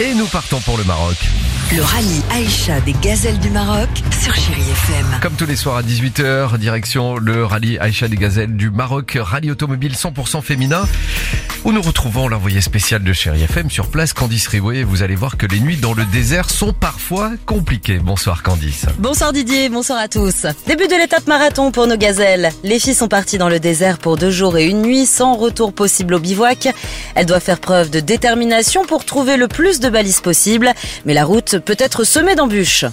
Et nous partons pour le Maroc. Le rallye Aïcha des gazelles du Maroc sur Chérie FM. Comme tous les soirs à 18h, direction le rallye Aïcha des Gazelles du Maroc, rallye automobile 100% féminin, où nous retrouvons l'envoyé spécial de Chérie FM sur place, Candice Riouet. Vous allez voir que les nuits dans le désert sont parfois compliquées. Bonsoir Candice. Bonsoir Didier, bonsoir à tous. Début de l'étape marathon pour nos gazelles. Les filles sont parties dans le désert pour deux jours et une nuit sans retour possible au bivouac. Elles doivent faire preuve de détermination pour trouver le plus de balises possible, mais la route peut être semée d'embûches.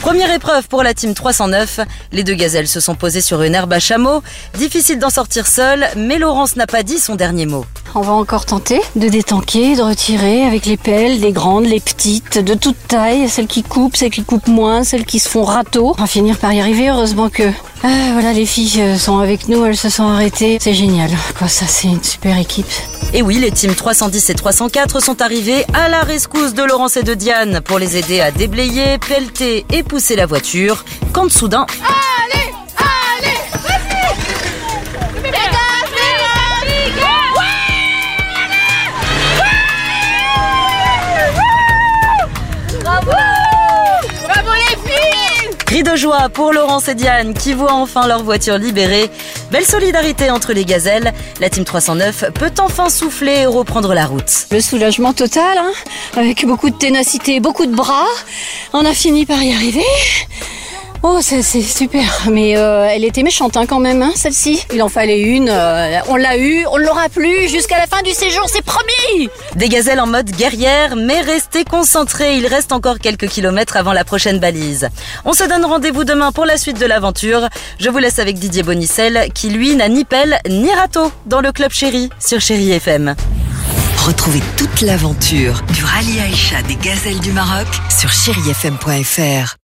Première épreuve pour la team 309. Les deux gazelles se sont posées sur une herbe à chameau. Difficile d'en sortir seule, mais Laurence n'a pas dit son dernier mot. On va encore tenter de détanquer, de retirer avec les pelles, les grandes, les petites, de toute taille, celles qui coupent, celles qui coupent moins, celles qui se font râteau. On va finir par y arriver, heureusement que... Ah, voilà, les filles euh, sont avec nous, elles se sont arrêtées. C'est génial. Quoi, ça, c'est une super équipe. Et oui, les teams 310 et 304 sont arrivés à la rescousse de Laurence et de Diane pour les aider à déblayer, pelleter et pousser la voiture. Quand soudain, cri de joie pour Laurence et Diane qui voient enfin leur voiture libérée. Belle solidarité entre les gazelles. La team 309 peut enfin souffler et reprendre la route. Le soulagement total, hein, avec beaucoup de ténacité, beaucoup de bras. On a fini par y arriver. Oh, c'est c'est super. Mais euh, elle était méchante hein, quand même, hein, celle-ci. Il en fallait une. euh, on l'a eu, on l'aura plus jusqu'à la fin du séjour, c'est promis. Des gazelles en mode guerrière, mais restez concentrés, il reste encore quelques kilomètres avant la prochaine balise. On se donne rendez-vous demain pour la suite de l'aventure. Je vous laisse avec Didier Bonicel, qui lui n'a ni pelle ni râteau dans le club Chéri sur Chéri FM. Retrouvez toute l'aventure du rallye Aïcha des gazelles du Maroc sur chérifm.fr.